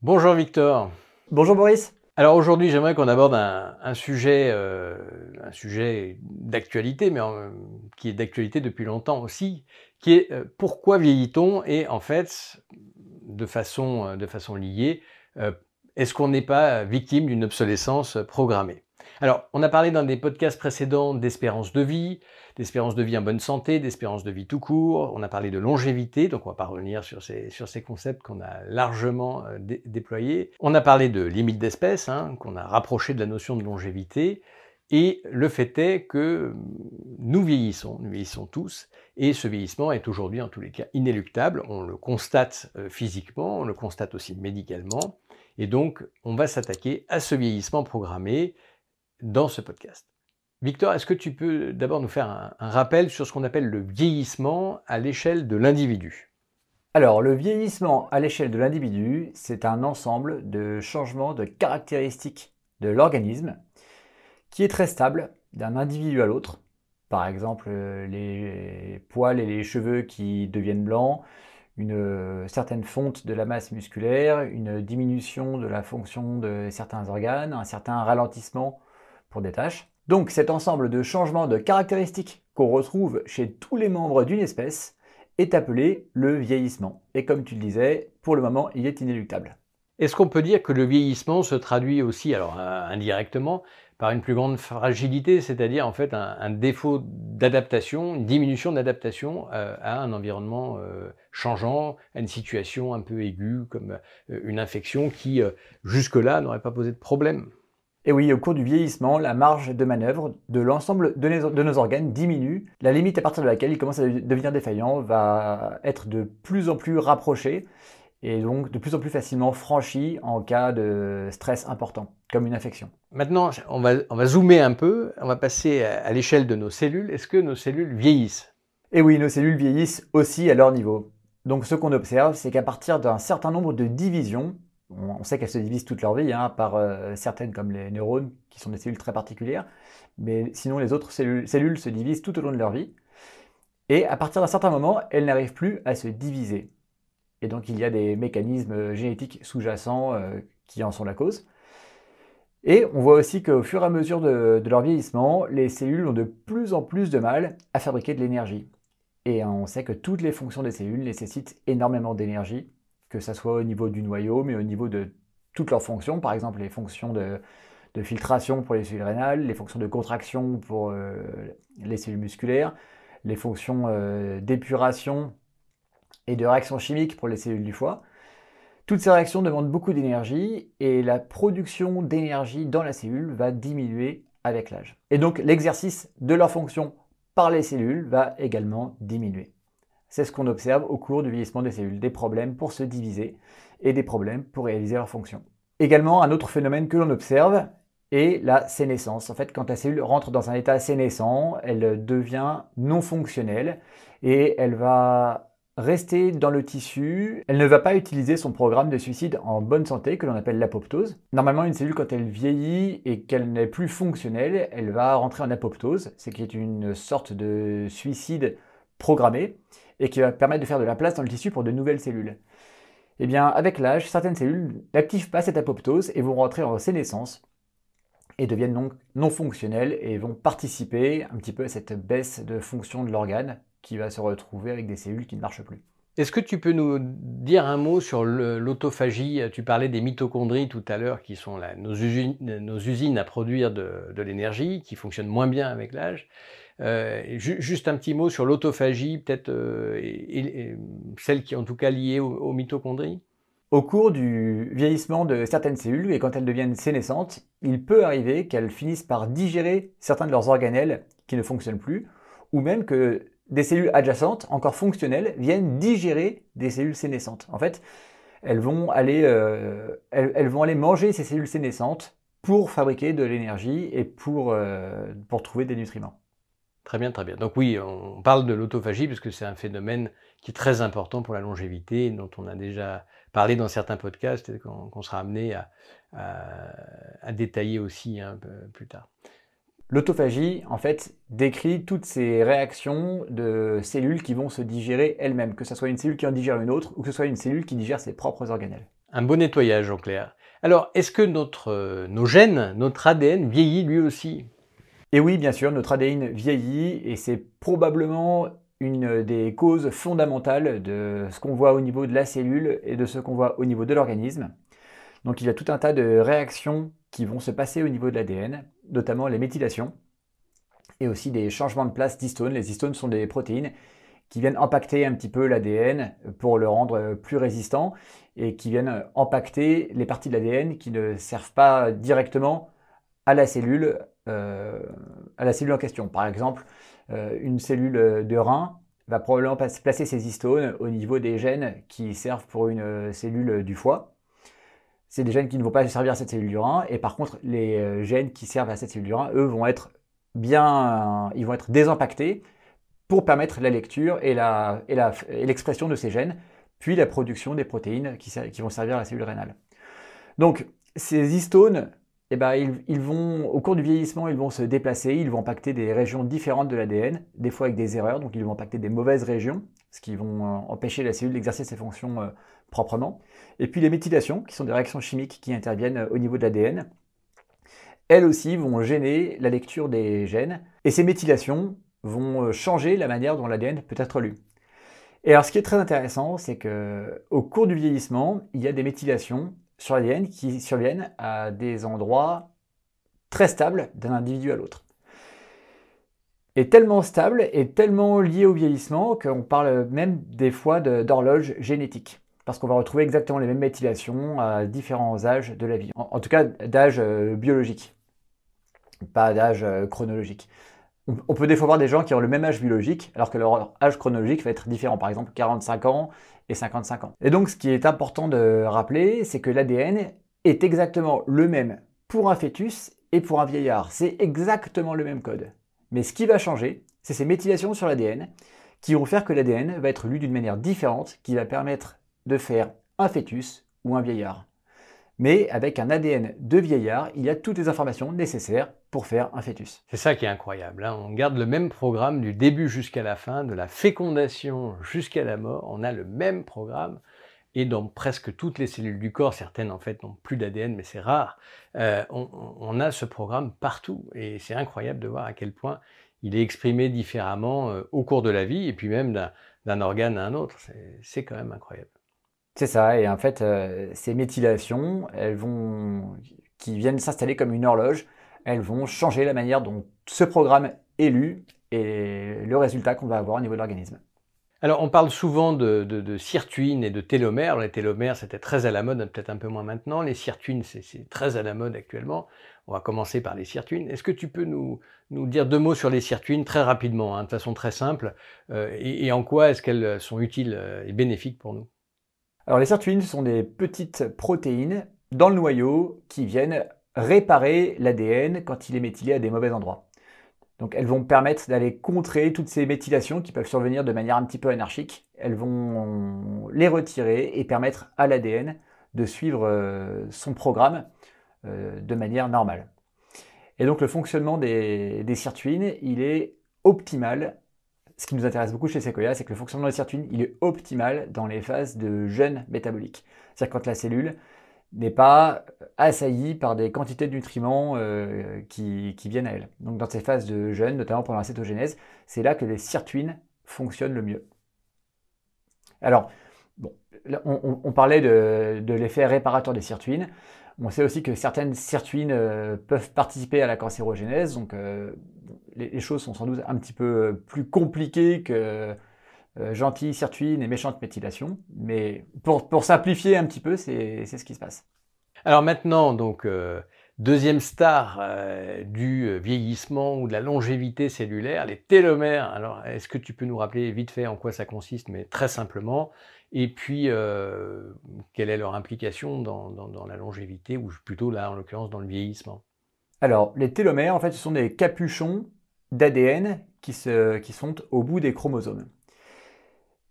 Bonjour Victor. Bonjour Boris. Alors aujourd'hui, j'aimerais qu'on aborde un, sujet, euh, un sujet d'actualité, mais qui est d'actualité depuis longtemps aussi, qui est euh, pourquoi vieillit-on Et en fait, de façon, de façon liée, euh, est-ce qu'on n'est pas victime d'une obsolescence programmée? Alors, on a parlé dans des podcasts précédents d'espérance de vie, d'espérance de vie en bonne santé, d'espérance de vie tout court. On a parlé de longévité, donc on va pas revenir sur ces, concepts qu'on a largement euh, déployés. On a parlé de limite d'espèce, hein, qu'on a rapproché de la notion de longévité. Et le fait est que nous vieillissons, nous vieillissons tous, et ce vieillissement est aujourd'hui en tous les cas inéluctable. On le constate euh, physiquement, on le constate aussi médicalement. Et donc, on va s'attaquer à ce vieillissement programmé dans ce podcast. Victor, est-ce que tu peux d'abord nous faire un, rappel sur ce qu'on appelle le vieillissement à l'échelle de l'individu? Alors, le vieillissement à l'échelle de l'individu, c'est un ensemble de changements de caractéristiques de l'organisme qui est très stable d'un individu à l'autre. Par exemple, les poils et les cheveux qui deviennent blancs, une certaine fonte de la masse musculaire, une diminution de la fonction de certains organes, un certain ralentissement pour des tâches. Donc cet ensemble de changements de caractéristiques qu'on retrouve chez tous les membres d'une espèce est appelé le vieillissement. Et comme tu le disais, pour le moment, il est inéluctable. Est-ce qu'on peut dire que le vieillissement se traduit aussi, alors euh, indirectement, par une plus grande fragilité, c'est-à-dire en fait un, défaut d'adaptation, une diminution d'adaptation euh, à un environnement euh, changeant, à une situation un peu aiguë comme une infection qui jusque-là n'aurait pas posé de problème? Et oui, au cours du vieillissement, la marge de manœuvre de l'ensemble de, nos organes diminue. La limite à partir de laquelle il commence à devenir défaillant va être de plus en plus rapprochée et donc de plus en plus facilement franchie en cas de stress important, comme une infection. Maintenant, on va, on va zoomer un peu, on va passer à l'échelle de nos cellules. Est-ce que nos cellules vieillissent? Et oui, nos cellules vieillissent aussi à leur niveau. Donc ce qu'on observe, c'est qu'à partir d'un certain nombre de divisions, on sait qu'elles se divisent toute leur vie, hein, par euh, certaines comme les neurones, qui sont des cellules très particulières, mais sinon les autres cellules, se divisent tout au long de leur vie. Et à partir d'un certain moment, elles n'arrivent plus à se diviser. Et donc il y a des mécanismes génétiques sous-jacents euh, qui en sont la cause. Et on voit aussi qu'au fur et à mesure de, leur vieillissement, les cellules ont de plus en plus de mal à fabriquer de l'énergie. Et on sait que toutes les fonctions des cellules nécessitent énormément d'énergie que ce soit au niveau du noyau, mais au niveau de toutes leurs fonctions, par exemple les fonctions de, filtration pour les cellules rénales, les fonctions de contraction pour euh, les cellules musculaires, les fonctions euh, d'épuration et de réaction chimique pour les cellules du foie. Toutes ces réactions demandent beaucoup d'énergie et la production d'énergie dans la cellule va diminuer avec l'âge. Et donc l'exercice de leur fonction par les cellules va également diminuer. C'est ce qu'on observe au cours du vieillissement des cellules, des problèmes pour se diviser et des problèmes pour réaliser leur fonction. Également, un autre phénomène que l'on observe est la sénescence. En fait, quand la cellule rentre dans un état sénescent, elle devient non fonctionnelle et elle va rester dans le tissu. Elle ne va pas utiliser son programme de suicide en bonne santé, que l'on appelle l'apoptose. Normalement, une cellule, quand elle vieillit et qu'elle n'est plus fonctionnelle, elle va rentrer en apoptose, ce qui est une sorte de suicide programmé et qui va permettre de faire de la place dans le tissu pour de nouvelles cellules. Eh bien, avec l'âge, certaines cellules n'activent pas cette apoptose et vont rentrer en sénescence et deviennent donc non fonctionnelles et vont participer un petit peu à cette baisse de fonction de l'organe qui va se retrouver avec des cellules qui ne marchent plus. Est-ce que tu peux nous dire un mot sur l'autophagie? Tu parlais des mitochondries tout à l'heure, qui sont nos, usines, à produire de l'énergie, qui fonctionnent moins bien avec l'âge. Euh, juste un petit mot sur l'autophagie, peut-être euh, celle qui est en tout cas liée aux, mitochondries? Au cours du vieillissement de certaines cellules et quand elles deviennent sénescentes, il peut arriver qu'elles finissent par digérer certains de leurs organelles qui ne fonctionnent plus, ou même que des cellules adjacentes, encore fonctionnelles, viennent digérer des cellules sénescentes. En fait, elles vont aller, euh, elles, vont aller manger ces cellules sénescentes pour fabriquer de l'énergie et pour, pour trouver des nutriments. Très bien, très bien. Donc oui, on parle de l'autophagie parce que c'est un phénomène qui est très important pour la longévité, dont on a déjà parlé dans certains podcasts et qu'on sera amené à, détailler aussi un peu plus tard. L'autophagie, en fait, décrit toutes ces réactions de cellules qui vont se digérer elles-mêmes, que ce soit une cellule qui en digère une autre ou que ce soit une cellule qui digère ses propres organelles. Un bon nettoyage en clair. Alors, est-ce que notre, euh, nos gènes, notre ADN vieillit lui aussi? Et oui, bien sûr, notre ADN vieillit et c'est probablement une des causes fondamentales de ce qu'on voit au niveau de la cellule et de ce qu'on voit au niveau de l'organisme. Donc il y a tout un tas de réactions qui vont se passer au niveau de l'ADN, notamment les méthylations et aussi des changements de place d'histones. Les histones sont des protéines qui viennent impacter un petit peu l'ADN pour le rendre plus résistant et qui viennent impacter les parties de l'ADN qui ne servent pas directement à la cellule, euh, en question. Par exemple, euh, une cellule de rein va probablement placer ses histones au niveau des gènes qui servent pour une cellule du foie. C'est des gènes qui ne vont pas servir à cette cellule du et par contre, les euh, gènes qui servent à cette cellule du eux, vont être bien, ils vont être désimpactés pour permettre la lecture et l'expression de ces gènes, puis la production des protéines qui, vont servir à la cellule rénale. Donc, ces histones eh ben, ils, vont, au cours du vieillissement, ils vont se déplacer, ils vont impacter des régions différentes de l'ADN, des fois avec des erreurs, donc ils vont impacter des mauvaises régions, ce qui vont euh, empêcher la cellule d'exercer ses fonctions euh, proprement. Et puis les méthylations, qui sont des réactions chimiques qui interviennent euh, au niveau de l'ADN, elles aussi vont gêner la lecture des gènes, et ces méthylations vont changer la manière dont l'ADN peut être lu. Et alors ce qui est très intéressant, c'est que au cours du vieillissement, il y a des méthylations sur l'ADN qui surviennent à des endroits très stables d'un individu à l'autre. Et tellement stable et tellement lié au vieillissement qu'on parle même des fois d'horloge génétique. Parce qu'on va retrouver exactement les mêmes méthylations à différents âges de la vie. En, tout cas, d'âge euh, biologique, pas d'âge euh, chronologique. On peut des fois voir des gens qui ont le même âge biologique, alors que leur âge chronologique va être différent. Par exemple, 45 ans et 55 ans. Et donc, ce qui est important de rappeler, c'est que l'ADN est exactement le même pour un fœtus et pour un vieillard. C'est exactement le même code. Mais ce qui va changer, c'est ces méthylations sur l'ADN qui vont faire que l'ADN va être lu d'une manière différente, qui va permettre de faire un fœtus ou un vieillard. Mais avec un ADN de vieillard, il y a toutes les informations nécessaires pour faire un fœtus. C'est ça qui est incroyable. Hein. On garde le même programme du début jusqu'à la fin, de la fécondation jusqu'à la mort. On a le même programme. Et dans presque toutes les cellules du corps, certaines en fait n'ont plus d'ADN, mais c'est rare, euh, on, a ce programme partout. Et c'est incroyable de voir à quel point il est exprimé différemment euh, au cours de la vie, et puis même d'un organe à un autre. C'est quand même incroyable. C'est ça, et en fait, euh, ces méthylations, elles vont, qui viennent s'installer comme une horloge, elles vont changer la manière dont ce programme est lu et le résultat qu'on va avoir au niveau de l'organisme. Alors, on parle souvent de, de, sirtuines et de télomères. Les télomères, c'était très à la mode, peut-être un peu moins maintenant. Les sirtuines, c'est très à la mode actuellement. On va commencer par les sirtuines. Est-ce que tu peux nous, dire deux mots sur les sirtuines très rapidement, hein, de façon très simple, euh, et, en quoi est-ce qu'elles sont utiles euh, et bénéfiques pour nous? Alors les sirtuines sont des petites protéines dans le noyau qui viennent réparer l'ADN quand il est méthylé à des mauvais endroits. Donc elles vont permettre d'aller contrer toutes ces méthylations qui peuvent survenir de manière un petit peu anarchique. Elles vont les retirer et permettre à l'ADN de suivre euh, son programme euh, de manière normale. Et donc le fonctionnement des, des sirtuines, il est optimal ce qui nous intéresse beaucoup chez Sequoia, c'est que le fonctionnement de la sirtuine, il est optimal dans les phases de jeûne métabolique. C'est-à-dire quand la cellule n'est pas assaillie par des quantités de nutriments euh, qui, viennent à elle. Donc dans ces phases de jeûne, notamment pendant la cétogénèse, c'est là que les sirtuines fonctionnent le mieux. Alors, on, parlait de, l'effet réparateur des sirtuines. On sait aussi que certaines sirtuines euh, peuvent participer à la cancérogénèse, donc euh, les, choses sont sans doute un petit peu plus compliquées que gentille sirtuine et méchante méthylation. Mais pour, simplifier un petit peu, c'est ce qui se passe. Alors maintenant, donc, euh, deuxième star du vieillissement ou de la longévité cellulaire, les télomères. Alors, est-ce que tu peux nous rappeler vite fait en quoi ça consiste, mais très simplement et puis, quelle est leur implication dans, dans, la longévité, ou plutôt là, en l'occurrence, dans le vieillissement? Alors, les télomères, en fait, ce sont des capuchons d'ADN qui, qui sont au bout des chromosomes.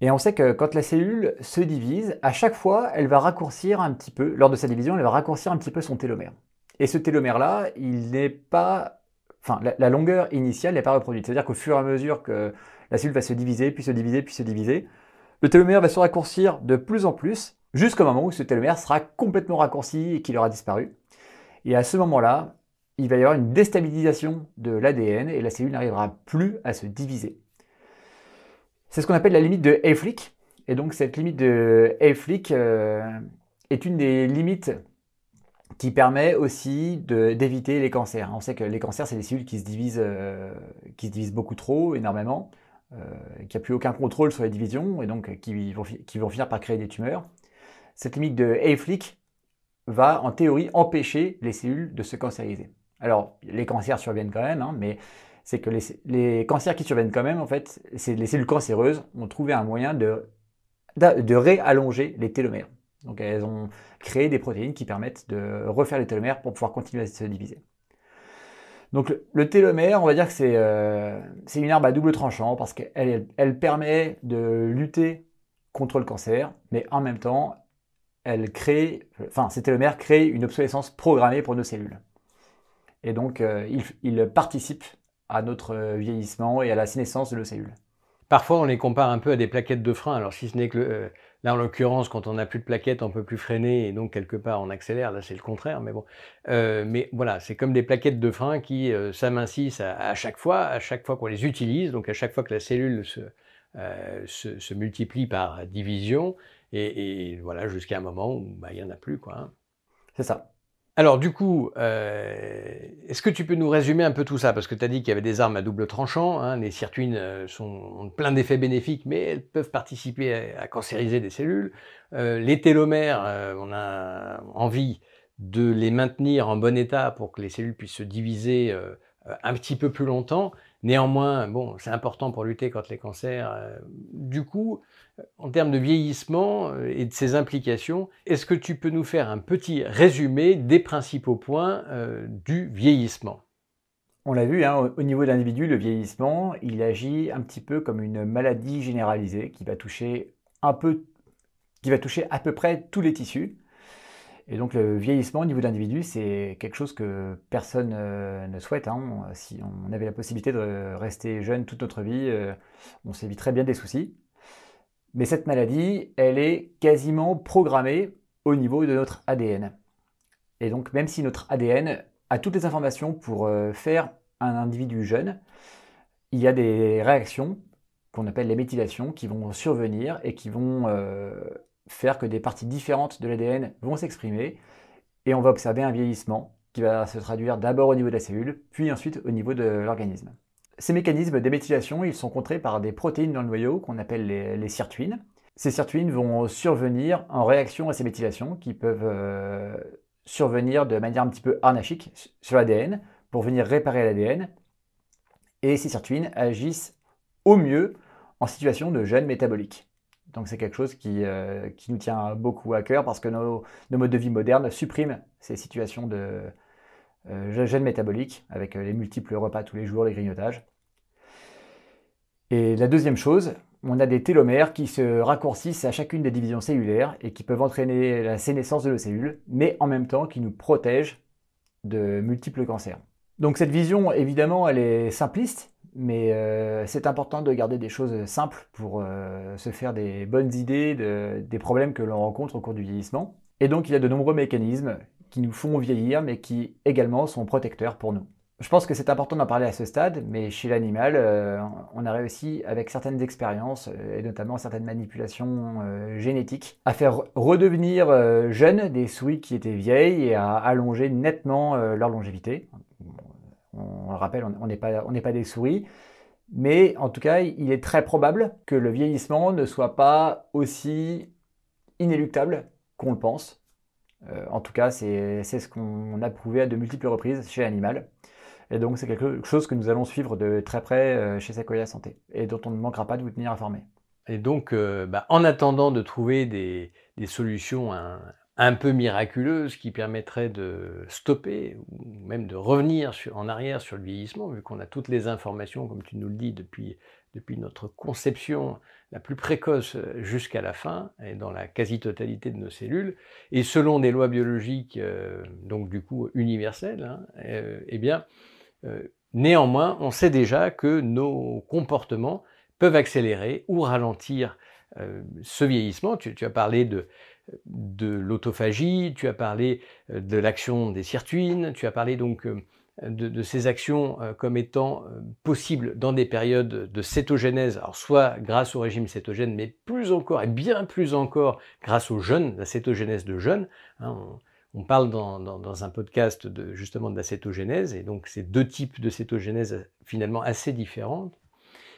Et on sait que quand la cellule se divise, à chaque fois, elle va raccourcir un petit peu, lors de sa division, elle va raccourcir un petit peu son télomère. Et ce télomère-là, il n'est pas. Enfin, la, longueur initiale n'est pas reproduite. C'est-à-dire qu'au fur et à mesure que la cellule va se diviser, puis se diviser, puis se diviser, le télomère va se raccourcir de plus en plus jusqu'au moment où ce télomère sera complètement raccourci et qu'il aura disparu. Et à ce moment-là, il va y avoir une déstabilisation de l'ADN et la cellule n'arrivera plus à se diviser. C'est ce qu'on appelle la limite de Hayflick. Et donc cette limite de Hayflick euh, est une des limites qui permet aussi d'éviter les cancers. On sait que les cancers, c'est des cellules qui se divisent, euh, qui se divisent beaucoup trop, énormément, euh, qui n'y plus aucun contrôle sur les divisions et donc qui vont, qui vont finir par créer des tumeurs. Cette limite de Hayflick va en théorie empêcher les cellules de se cancériser. Alors, les cancers surviennent quand même, hein, mais c'est que les, cancers qui surviennent quand même, en fait, c'est les cellules cancéreuses ont trouvé un moyen de, de réallonger les télomères. Donc, elles ont créé des protéines qui permettent de refaire les télomères pour pouvoir continuer à se diviser. Donc, le, télomère, on va dire que c'est euh, une arme à double tranchant parce qu'elle elle permet de lutter contre le cancer, mais en même temps, elle crée, enfin, ces télomères créent une obsolescence programmée pour nos cellules. Et donc, euh, il, participe à notre euh, vieillissement et à la sénescence de nos cellules. Parfois, on les compare un peu à des plaquettes de frein. Alors, si ce n'est que euh, là, en l'occurrence, quand on n'a plus de plaquettes, on peut plus freiner et donc quelque part on accélère. Là, c'est le contraire. Mais bon, mais voilà, c'est comme des plaquettes de frein qui s'amincissent à, chaque fois, à chaque fois qu'on les utilise. Donc, à chaque fois que la cellule se, se, multiplie par division, et, voilà, jusqu'à un moment où bah, il n'y en a plus, quoi. Hein. C'est ça. Alors du coup, euh, est-ce que tu peux nous résumer un peu tout ça? Parce que tu as dit qu'il y avait des armes à double tranchant, hein, les sirtuines euh, sont, plein d'effets bénéfiques, mais elles peuvent participer à, cancériser des cellules. Euh, les télomères, on a envie de les maintenir en bon état pour que les cellules puissent se diviser un petit peu plus longtemps. Néanmoins, c'est important pour lutter contre les cancers. Du coup, en termes de vieillissement euh, et de ses implications, est-ce que tu peux nous faire un petit résumé des principaux points euh, du vieillissement? On l'a vu, hein, au niveau de l'individu, le vieillissement, il agit un petit peu comme une maladie généralisée qui va toucher un peu, qui va toucher à peu près tous les tissus. Et donc le vieillissement au niveau de c'est quelque chose que personne euh, ne souhaite. Hein. Si on avait la possibilité de rester jeune toute notre vie, on s'éviterait bien des soucis. Mais cette maladie, elle est quasiment programmée au niveau de notre ADN. Et donc même si notre ADN a toutes les informations pour euh, faire un individu jeune, il y a des réactions qu'on appelle les méthylations qui vont survenir et qui vont euh, faire que des parties différentes de l'ADN vont s'exprimer et on va observer un vieillissement qui va se traduire d'abord au niveau de la cellule, puis ensuite au niveau de l'organisme. Ces mécanismes d'éméthylation, ils sont contrés par des protéines dans le noyau qu'on appelle les, sirtuines. Ces sirtuines vont survenir en réaction à ces méthylations qui peuvent euh, survenir de manière un petit peu anarchique sur l'ADN pour venir réparer l'ADN. Et ces sirtuines agissent au mieux en situation de gêne métabolique. Donc c'est quelque chose qui, euh, nous tient beaucoup à cœur parce que nos, modes de vie modernes suppriment ces situations de, euh, gène métabolique, avec euh, les multiples repas tous les jours, les grignotages. Et la deuxième chose, on a des télomères qui se raccourcissent à chacune des divisions cellulaires et qui peuvent entraîner la sénescence de nos cellules, mais en même temps qui nous protègent de multiples cancers. Donc cette vision, évidemment, elle est simpliste, mais euh, c'est important de garder des choses simples pour se faire des bonnes idées des problèmes que l'on rencontre au cours du vieillissement. Et donc il y a de nombreux mécanismes qui nous font vieillir, mais qui également sont protecteurs pour nous. Je pense que c'est important d'en parler à ce stade, mais chez l'animal, euh, on a réussi avec certaines expériences, euh, et notamment certaines manipulations euh, génétiques, à faire redevenir jeunes des souris qui étaient vieilles et à allonger nettement leur longévité. On, le rappelle, on n'est pas, des souris, mais en tout cas, il est très probable que le vieillissement ne soit pas aussi inéluctable qu'on le pense. Euh, en tout cas, c'est ce qu'on a prouvé à de multiples reprises chez Animal. Et donc, c'est quelque chose que nous allons suivre de très près euh, chez Sequoia Santé et dont on ne manquera pas de vous tenir informé. Et donc, euh, bah, en attendant de trouver des, solutions peu miraculeuses qui permettraient de stopper ou même de revenir en arrière sur le vieillissement, vu qu'on a toutes les informations, comme tu nous le dis, depuis depuis notre conception la plus précoce euh, jusqu'à la fin, et dans la quasi-totalité de nos cellules, et selon des lois biologiques, euh, donc du coup universelles, hein, euh, eh bien, néanmoins, on sait déjà que nos comportements peuvent accélérer ou ralentir ce vieillissement. Tu, as parlé de, de l'autophagie, tu as parlé de l'action des sirtuines, tu as parlé donc de, ces actions comme étant possibles dans des périodes de cétogénèse, soit grâce au régime cétogène, mais plus encore et bien plus encore grâce au jeûne, la cétogénèse de jeûne. Hein, on, parle dans, un podcast justement de la cétogénèse, et donc ces deux types de cétogénèse finalement assez différentes,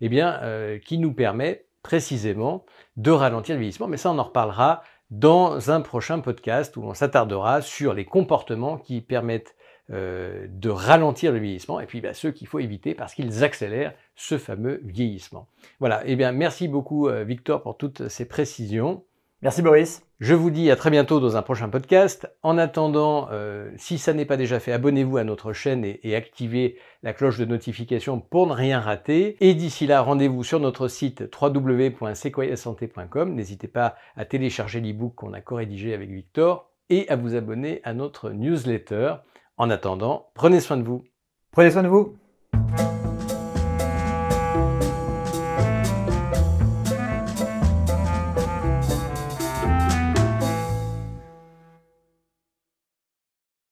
eh bien, qui nous permet précisément de ralentir le vieillissement. Mais ça, on en reparlera dans un prochain podcast où on s'attardera sur les comportements qui permettent euh, de ralentir le vieillissement et puis bah, ceux qu'il faut éviter parce qu'ils accélèrent ce fameux vieillissement. Voilà, et eh bien merci beaucoup euh, Victor pour toutes ces précisions. Merci Boris. Je vous dis à très bientôt dans un prochain podcast. En attendant, euh, si ça n'est pas déjà fait, abonnez-vous à notre chaîne et, activez la cloche de notification pour ne rien rater. Et d'ici là, rendez-vous sur notre site www.sequoiasanté.com. N'hésitez pas à télécharger l'ebook qu'on a co-rédigé avec Victor et à vous abonner à notre newsletter. En attendant, prenez soin de vous. Prenez soin de vous.